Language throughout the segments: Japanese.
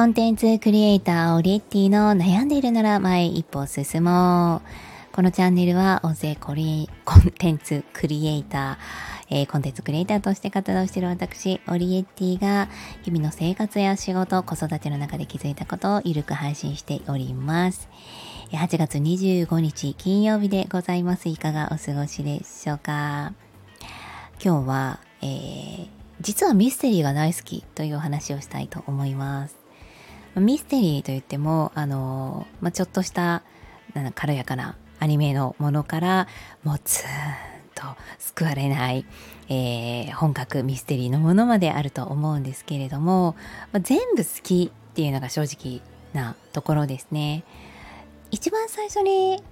コンテンツクリエイターオリエッティの悩んでいるなら前一歩進もう。このチャンネルは音声コリコンテンツクリエイター、えー、コンテンツクリエイターとして活動している私、オリエッティが日々の生活や仕事、子育ての中で気づいたことをゆるく配信しております。8月25日金曜日でございます。いかがお過ごしでしょうか？今日は、えー実はミステリーが大好きというお話をしたいと思います。ミステリーといっても、あの、まあ、ちょっとした軽やかなアニメのものから、もうツーンと救われない、えー、本格ミステリーのものまであると思うんですけれども、まあ、全部好きっていうのが正直なところですね。一番最初に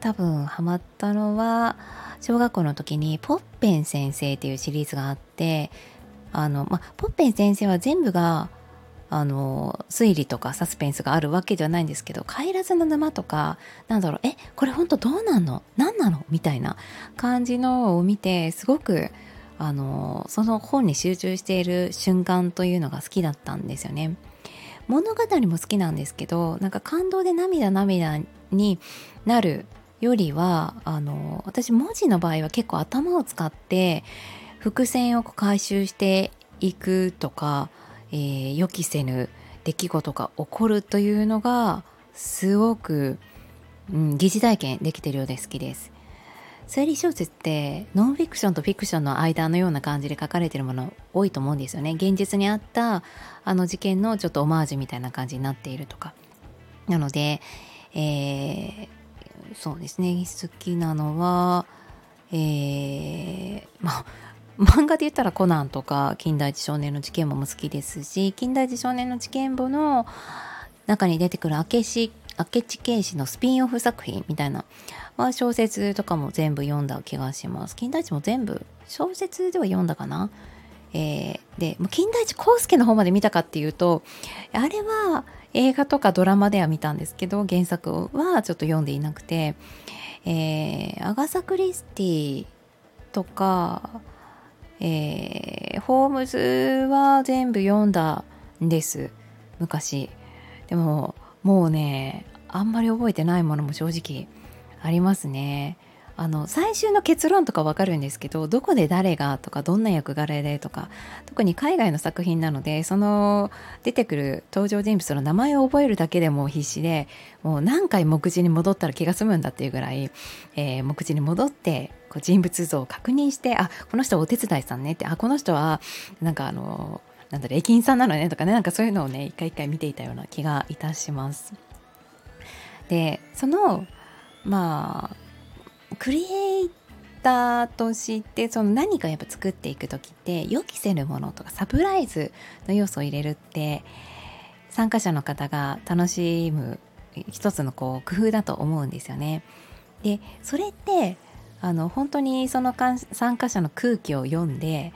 多分ハマったのは、小学校の時にポッペン先生っていうシリーズがあってあの、まポッペン先生は全部があの推理とかサスペンスがあるわけではないんですけど「帰らずの沼」とかなんだろうえこれほんとどうなんの？何なの？みたいな感じのを見てすごくあのその本に集中している瞬間というのが好きだったんですよね。物語も好きなんですけどなんか感動で涙涙になるよりはあの私文字の場合は結構頭を使って伏線を回収していくとか、えー、予期せぬ出来事が起こるというのがすごく、うん、疑似体験できてるようで好きです。推理小説ってノンフィクションとフィクションの間のような感じで書かれてるもの多いと思うんですよね。現実にあったあの事件のちょっとオマージュみたいな感じになっているとか。なので、えー、そうですね好きなのはえー、まあ漫画で言ったらコナンとか金田一少年の事件簿も好きですし金田一少年の事件簿の中に出てくる明智明智警視のスピンオフ作品みたいなは小説とかも全部読んだ気がします。金田一も全部小説では読んだかな？えー、で金田一耕助の方まで見たかっていうとあれは映画とかドラマでは見たんですけど原作はちょっと読んでいなくて、えー、アガサ・クリスティとか、えー、ホームズは全部読んだんです。昔。でももうねあんまり覚えてないものも正直ありますね。あの最終の結論とかわかるんですけどどこで誰がとかどんな役柄でとか特に海外の作品なのでその出てくる登場人物の名前を覚えるだけでも必死でもう何回目次に戻ったら気が済むんだっていうぐらい、えー、目次に戻ってこう人物像を確認してあこの人はお手伝いさんねってあこの人はなんかあのなんだろ駅員さんなのねとかねなんかそういうのをね一回一回見ていたような気がいたします。でそのまあクリエイターとしてその何かやっぱ作っていく時って予期せぬものとかサプライズの要素を入れるって参加者の方が楽しむ一つのこう工夫だと思うんですよね。でそれってあの本当にその参加者の空気を読んで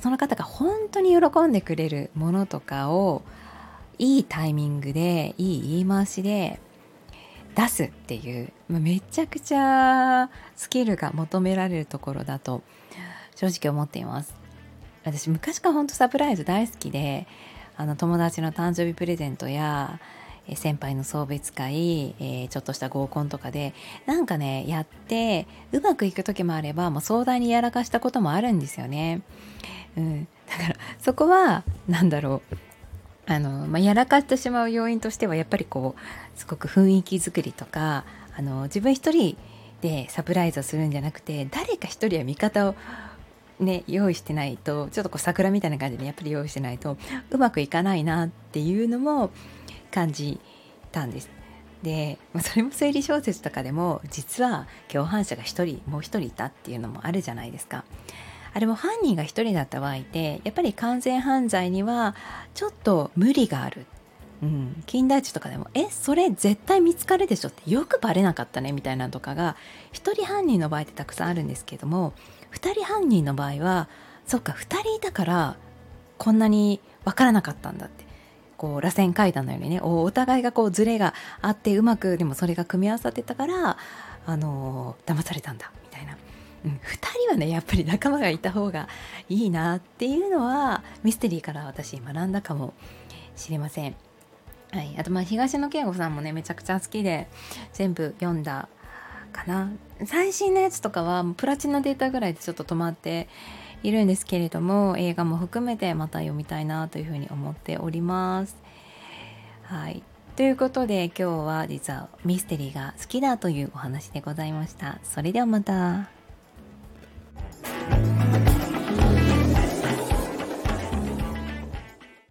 その方が本当に喜んでくれるものとかをいいタイミングでいい言い回しで出すっていうめちゃくちゃスキルが求められるところだと正直思っています。私昔から本当サプライズ大好きであの友達の誕生日プレゼントや先輩の送別会、えー、ちょっとした合コンとかでなんかねやってうまくいく時もあればもう壮大にやらかしたこともあるんですよね、うん、だからそこは何だろう。あの、まあ、やらかしてしまう要因としてはやっぱりこうすごく雰囲気作りとかあの自分一人でサプライズをするんじゃなくて誰か一人は味方をね、用意してないとちょっとこう桜みたいな感じでやっぱり用意してないとうまくいかないなっていうのも感じたんです。でそれも推理小説とかでも実は共犯者が1人もう1人いたっていうのもあるじゃないですか。あれも犯人が1人だった場合ってやっぱり完全犯罪にはちょっと無理がある。うん、金田一とかでも「えそれ絶対見つかるでしょ」ってよくバレなかったねみたいなのとかが1人犯人の場合ってたくさんあるんですけども2人犯人の場合はそっか2人いたからこんなに分からなかったんだって。こう螺旋階段のようにねお互いがこうズレがあってうまくでもそれが組み合わさってたからあの、騙されたんだ、うん、2人はねやっぱり仲間がいた方がいいなっていうのはミステリーから私学んだかもしれません。はい、あとまあ東野圭吾さんもねめちゃくちゃ好きで全部読んだかな最新のやつとかはプラチナデータぐらいでちょっと止まっているんですけれども映画も含めてまた読みたいなというふうに思っております。はいということで今日は実はミステリーが好きだというお話でございました。それではまた。